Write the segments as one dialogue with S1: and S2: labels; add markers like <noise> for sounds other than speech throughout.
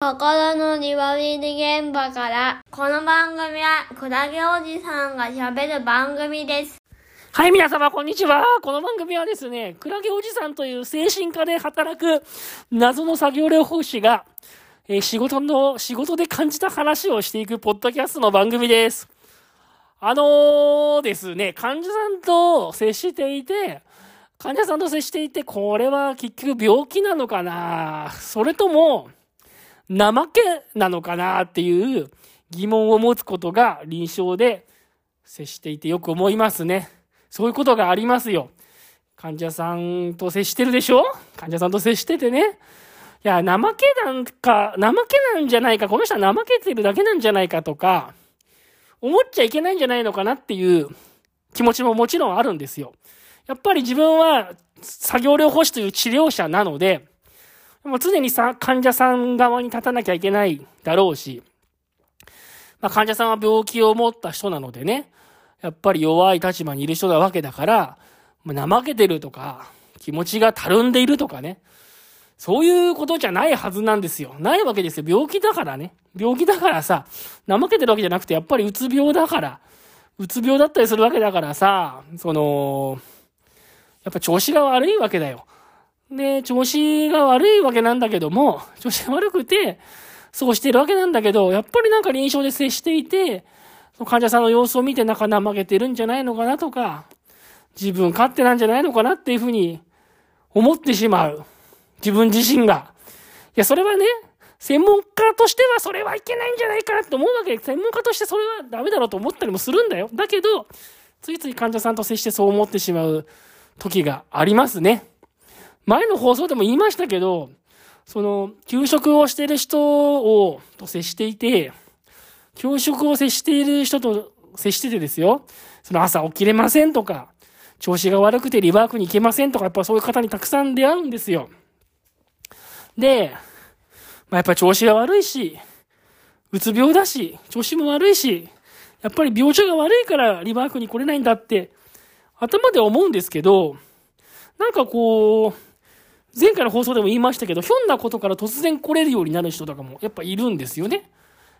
S1: 心のリバビリ現場から、この番組はクラゲおじさんが喋る番組です。
S2: はい、皆様、こんにちは。この番組はですね、クラゲおじさんという精神科で働く謎の作業療法士が、えー仕事の、仕事で感じた話をしていくポッドキャストの番組です。あのーですね、患者さんと接していて、患者さんと接していて、これは結局病気なのかなそれとも、怠けなのかなっていう疑問を持つことが臨床で接していてよく思いますね。そういうことがありますよ。患者さんと接してるでしょ？患者さんと接しててね。いや、怠けなんか、怠けなんじゃないか、この人は怠けてるだけなんじゃないかとか、思っちゃいけないんじゃないのかなっていう気持ちももちろんあるんですよ。やっぱり自分は作業療法士という治療者なので、もう常にさ、患者さん側に立たなきゃいけないだろうし、まあ、患者さんは病気を持った人なのでね、やっぱり弱い立場にいる人なわけだから、まあ怠けてるとか、気持ちがたるんでいるとかね、そういうことじゃないはずなんですよ。ないわけですよ。病気だからね。病気だからさ、怠けてるわけじゃなくて、やっぱりうつ病だから、うつ病だったりするわけだからさ、その、やっぱ調子が悪いわけだよ。で、調子が悪いわけなんだけども、調子が悪くて、そうしてるわけなんだけど、やっぱりなんか臨床で接していて、患者さんの様子を見てなんか怠けてるんじゃないのかなとか、自分勝手なんじゃないのかなっていうふうに思ってしまう。自分自身が。いや、それはね、専門家としてはそれはいけないんじゃないかなって思うわけ。専門家としてそれはダメだろうと思ったりもするんだよ。だけど、ついつい患者さんと接してそう思ってしまう時がありますね。前の放送でも言いましたけど、その、給食をしている人を、と接していて、給食を接している人と接しててですよ、その朝起きれませんとか、調子が悪くてリバークに行けませんとか、やっぱそういう方にたくさん出会うんですよ。で、まあ、やっぱ調子が悪いし、うつ病だし、調子も悪いし、やっぱり病状が悪いからリバークに来れないんだって、頭で思うんですけど、なんかこう、前回の放送でも言いましたけど、ひょんなことから突然来れるようになる人とかもやっぱいるんですよね。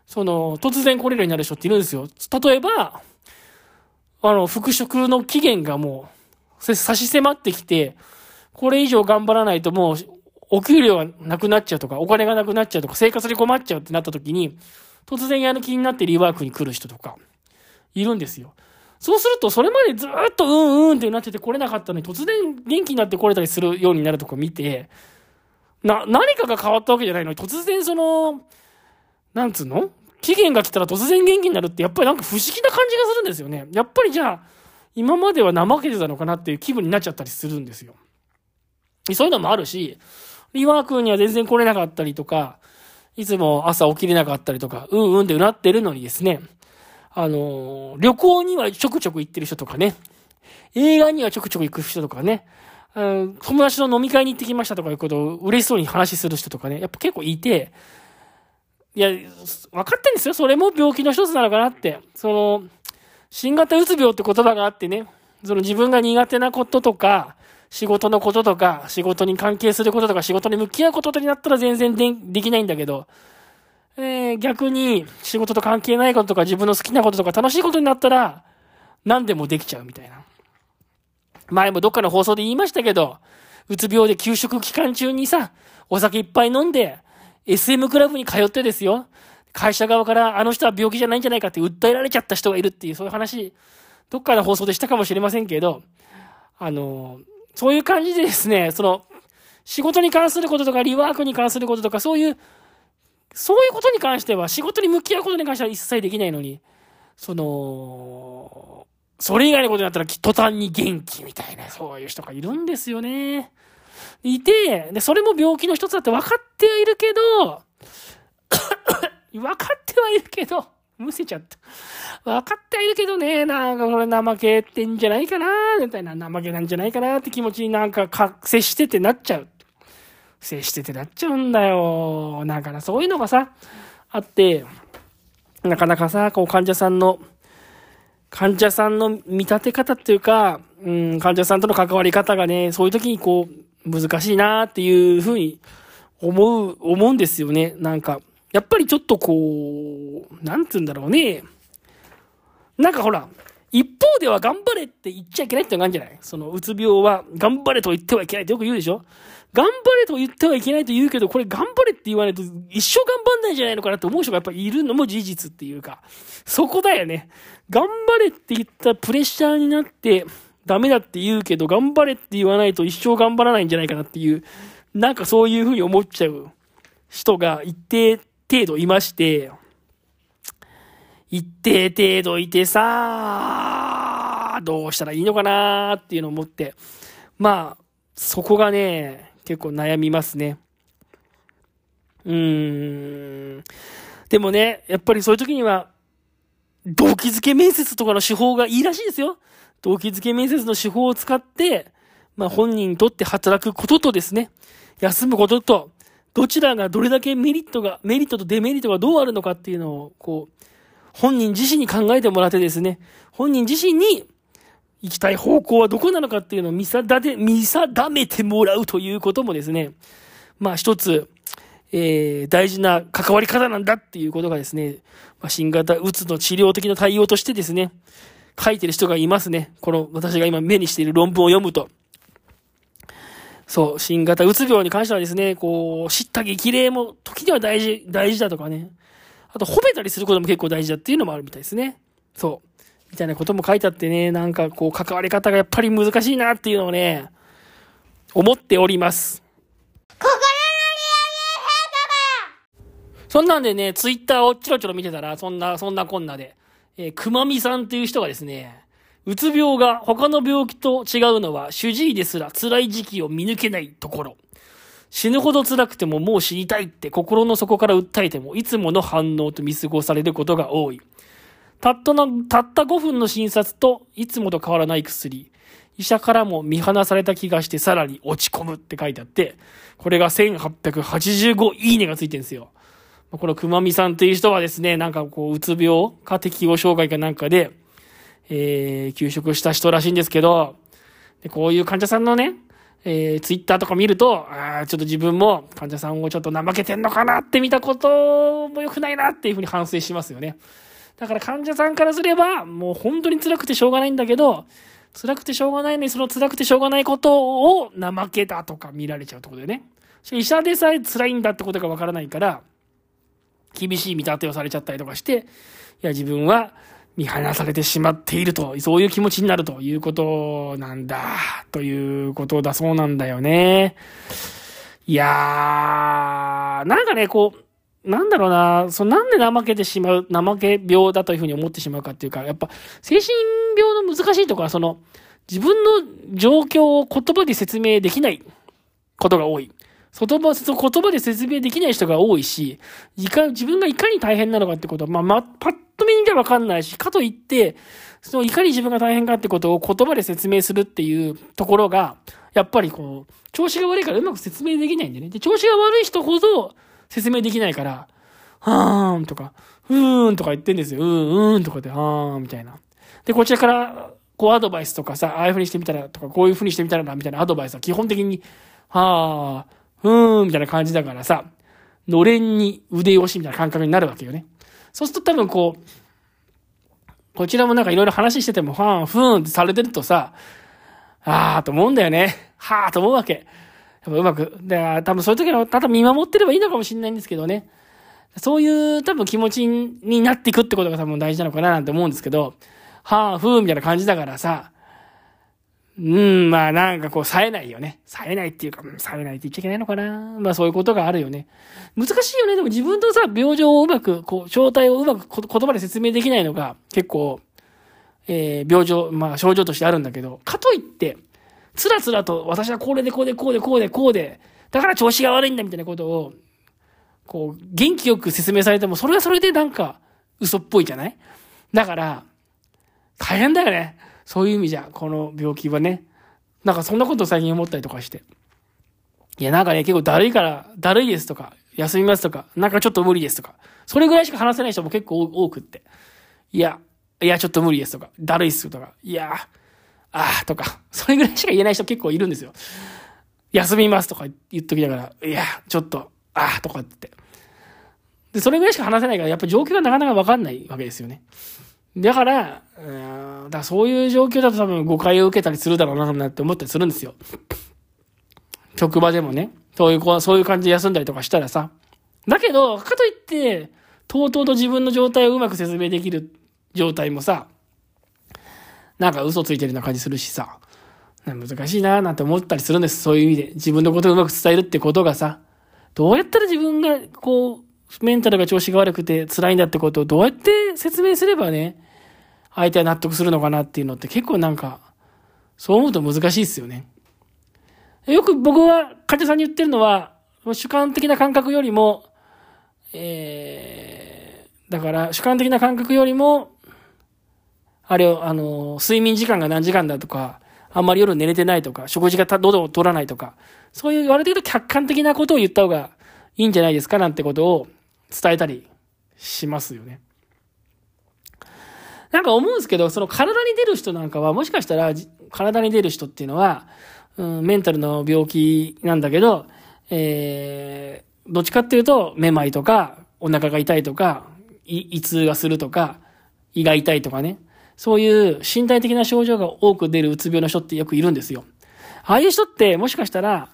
S2: その、突然来れるようになる人っているんですよ。例えば、あの、復職の期限がもう、差し迫ってきて、これ以上頑張らないともう、お給料がなくなっちゃうとか、お金がなくなっちゃうとか、生活に困っちゃうってなった時に、突然やる気になってリワークに来る人とか、いるんですよ。そうすると、それまでずっとうんうんってなってて来れなかったのに、突然元気になって来れたりするようになるとか見て、な、何かが変わったわけじゃないのに、突然その、なんつうの？期限が来たら突然元気になるって、やっぱりなんか不思議な感じがするんですよね。やっぱりじゃあ、今までは怠けてたのかなっていう気分になっちゃったりするんですよ。そういうのもあるし、リワークには全然来れなかったりとか、いつも朝起きれなかったりとか、うんうんってうなってるのにですね、あの旅行にはちょくちょく行ってる人とかね、映画にはちょくちょく行く人とかね、あの友達と飲み会に行ってきましたとかいうことを嬉しそうに話する人とかね、やっぱ結構いて、いや、分かってんですよ。それも病気の一つなのかなって。その、新型うつ病って言葉があってね、その自分が苦手なこととか、仕事のこととか、仕事に関係することとか、仕事に向き合うことになったら全然できないんだけど、えー逆に仕事と関係ないこととか、自分の好きなこととか、楽しいことになったら、何でもできちゃうみたいな。前もどっかの放送で言いましたけど、うつ病で休職期間中にさ、お酒いっぱい飲んで、SM クラブに通ってですよ。会社側からあの人は病気じゃないんじゃないかって訴えられちゃった人がいるっていう、そういう話、どっかの放送でしたかもしれませんけど、あの、そういう感じでですね、その、仕事に関することとか、リワークに関することとか、そういう、そういうことに関しては、仕事に向き合うことに関しては一切できないのに、その、それ以外のことになったら途端に元気みたいな、そういう人がいるんですよね。いて、で、それも病気の一つだって分かってはいるけど、<coughs> 分かってはいるけど、むせちゃった。分かってはいるけどね、なんかこれ怠けてんじゃないかな、みたいな、怠けなんじゃないかなって気持ちになんかか、接しててなっちゃう。接しててなっちゃうんだよ。だからそういうのがさ、あって、なかなかさ、こう患者さんの、患者さんの見立て方っていうか、うん、患者さんとの関わり方がね、そういう時にこう、難しいなっていうふうに思う、思うんですよね。なんか、やっぱりちょっとこう、なんつうんだろうね。なんかほら、一方では頑張れって言っちゃいけないってのがあるんじゃない？その、うつ病は頑張れと言ってはいけないってよく言うでしょ？頑張れと言ってはいけないと言うけど、これ頑張れって言わないと一生頑張んないんじゃないのかなって思う人がやっぱいるのも事実っていうか、そこだよね。頑張れって言ったプレッシャーになって、ダメだって言うけど、頑張れって言わないと一生頑張らないんじゃないかなっていう、なんかそういうふうに思っちゃう人が一定程度いまして、一定程度いてさ、どうしたらいいのかなっていうのを思って、まあ、そこがね、結構悩みますね。うーん。でもね、やっぱりそういう時には、動機づけ面接とかの手法がいいらしいですよ。動機づけ面接の手法を使って、まあ本人にとって働くこととですね、休むことと、どちらがどれだけメリットが、メリットとデメリットがどうあるのかっていうのを、こう、本人自身に考えてもらってですね、本人自身に行きたい方向はどこなのかっていうのを見定で、見定めてもらうということもですね、まあ一つ、えー、大事な関わり方なんだっていうことがですね、まあ、新型うつの治療的な対応としてですね、書いてる人がいますね。この私が今目にしている論文を読むと。そう、新型うつ病に関してはですね、こう、知った激励も時には大事、大事だとかね。あと褒めたりすることも結構大事だっていうのもあるみたいですね。そう。みたいなことも書いてあってね、なんかこう関わり方がやっぱり難しいなっていうのをね、思っております。心のそんなんでね、ツイッターをチロチロ見てたら、そんな、そんなこんなで、えー、くまみさんっていう人がですね、うつ病が他の病気と違うのは、主治医ですら辛い時期を見抜けないところ。死ぬほど辛くてももう死にたいって心の底から訴えても、いつもの反応と見過ごされることが多い。たったの、たった5分の診察と、いつもと変わらない薬。医者からも見放された気がしてさらに落ち込むって書いてあって、これが1885いいねがついてるんですよ。このくまみさんという人はですね、なんかこう、うつ病か適応障害かなんかで、えー、休職した人らしいんですけど、でこういう患者さんのね、えー、ツイッターとか見ると、あちょっと自分も患者さんをちょっと怠けてんのかなって見たことも良くないなっていうふうに反省しますよね。だから患者さんからすれば、もう本当に辛くてしょうがないんだけど、辛くてしょうがないのに、その辛くてしょうがないことを怠けたとか見られちゃうってことでね。医者でさえ辛いんだってことがわからないから、厳しい見立てをされちゃったりとかして、いや、自分は見放されてしまっていると、そういう気持ちになるということなんだ、ということだそうなんだよね。いやー、なんかね、こう、なんだろうな、そのなんで怠けてしまう、怠け病だというふうに思ってしまうかっていうか、やっぱ精神病の難しいところは、その、自分の状況を言葉で説明できないことが多い。言葉、言葉で説明できない人が多いし、いか、自分がいかに大変なのかってことは、まあ、ま、パッと見にゃわかんないし、かといって、そのいかに自分が大変かってことを言葉で説明するっていうところが、やっぱりこう、調子が悪いからうまく説明できないんでね。で、調子が悪い人ほど、説明できないから、はーんとか、ふーんとか言ってんですよ。うーん、うーんとかで、はーんみたいな。で、こちらから、こうアドバイスとかさ、ああいう風にしてみたらとか、こういう風にしてみたらな、みたいなアドバイスは基本的に、はー、ふーん、みたいな感じだからさ、のれんに腕押しみたいな感覚になるわけよね。そうすると多分こう、こちらもなんかいろいろ話してても、はーん、ふーんってされてるとさ、あーと思うんだよね。はーと思うわけ。やっぱうまく、で、多分そういう時はただ見守ってればいいのかもしれないんですけどね。そういう多分気持ちになっていくってことが多分大事なのかななんて思うんですけど、はあ、ふうみたいな感じだからさ、うん、まあなんかこう、冴えないよね。冴えないっていうか、冴えないって言っちゃいけないのかな。まあそういうことがあるよね。難しいよね。でも自分のさ、病状をうまく、こう、状態をうまく言葉で説明できないのが結構、えー、病状、まあ症状としてあるんだけど、かといって、つらつらと私はこれでこうでこうでこうでこうで、だから調子が悪いんだみたいなことを、こう、元気よく説明されても、それはそれでなんか嘘っぽいじゃない？だから、大変だよね。そういう意味じゃ、この病気はね。なんかそんなことを最近思ったりとかして。いや、なんかね、結構だるいから、だるいですとか、休みますとか、なんかちょっと無理ですとか、それぐらいしか話せない人も結構多くって。いや、いや、ちょっと無理ですとか、だるいっすとか、いや、ああ、とか、<laughs> それぐらいしか言えない人結構いるんですよ。休みますとか言っときながら、いや、ちょっと、ああ、とかって。で、それぐらいしか話せないから、やっぱ状況がなかなかわかんないわけですよね。だから、うん、だからそういう状況だと多分誤解を受けたりするだろうな、なんて思ったりするんですよ。職場でもね、そういう、そういう感じで休んだりとかしたらさ。だけど、かといって、とうとうと自分の状態をうまく説明できる状態もさ、なんか嘘ついてるような感じするしさ、難しいなーなんて思ったりするんです。そういう意味で。自分のことをうまく伝えるってことがさ、どうやったら自分が、こう、メンタルが調子が悪くて辛いんだってことをどうやって説明すればね、相手は納得するのかなっていうのって結構なんか、そう思うと難しいですよね。よく僕は患者さんに言ってるのは、主観的な感覚よりも、えー、だから主観的な感覚よりも、あれを、あの、睡眠時間が何時間だとか、あんまり夜寝れてないとか、食事がどん取らないとか、そういうある程度客観的なことを言った方がいいんじゃないですかなんてことを伝えたりしますよね。なんか思うんですけど、その体に出る人なんかは、もしかしたら、体に出る人っていうのは、うん、メンタルの病気なんだけど、えー、どっちかっていうと、めまいとか、お腹が痛いとか、胃痛がするとか、胃が痛いとかね。そういう身体的な症状が多く出るうつ病の人ってよくいるんですよ。ああいう人ってもしかしたら、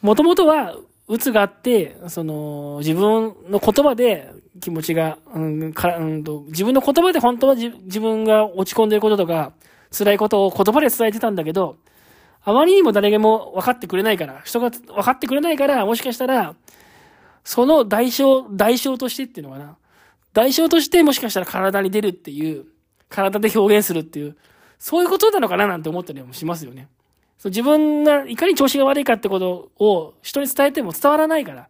S2: もともとはうつがあって、その、自分の言葉で気持ちが、うん、から、うんと、自分の言葉で本当は自分が落ち込んでることとか、辛いことを言葉で伝えてたんだけど、あまりにも誰でも分かってくれないから、人が分かってくれないから、もしかしたら、その代償、代償としてっていうのかな。代償としてもしかしたら体に出るっていう、体で表現するっていう、そういうことなのかななんて思ったりもしますよね。そう自分がいかに調子が悪いかってことを人に伝えても伝わらないから、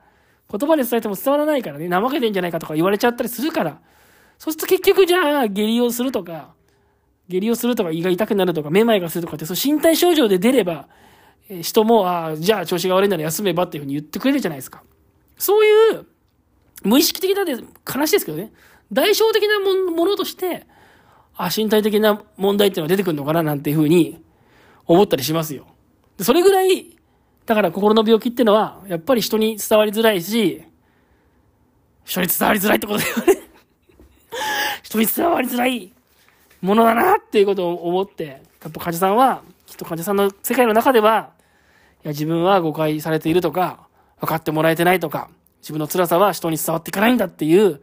S2: 言葉で伝えても伝わらないからね、怠けてんじゃないかとか言われちゃったりするから、そうすると結局じゃあ下痢をするとか、下痢をするとか胃が痛くなるとか、めまいがするとかって、その身体症状で出れば、え人も、ああ、じゃあ調子が悪いなら休めばっていうふうに言ってくれるじゃないですか。そういう、無意識的なで、話ですけどね、代償的なものとして、あ、身体的な問題っていうのが出てくるのかななんていうふうに思ったりしますよ。でそれぐらい、だから心の病気っていうのは、やっぱり人に伝わりづらいし、人に伝わりづらいってことだよね <laughs> 人に伝わりづらいものだなっていうことを思って、やっぱ患者さんは、きっと患者さんの世界の中では、いや、自分は誤解されているとか、分かってもらえてないとか、自分の辛さは人に伝わっていかないんだっていう、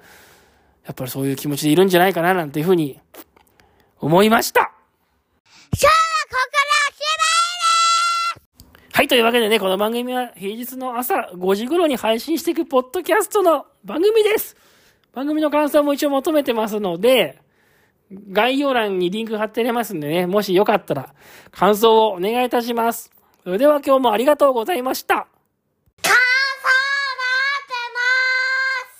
S2: やっぱりそういう気持ちでいるんじゃないかななんていうふうに思いました。はい、というわけでね、この番組は平日の朝5時頃に配信していくポッドキャストの番組です。番組の感想も一応求めてますので、概要欄にリンク貼ってありますんでね、もしよかったら感想をお願いいたします。それでは今日もありがとうございました。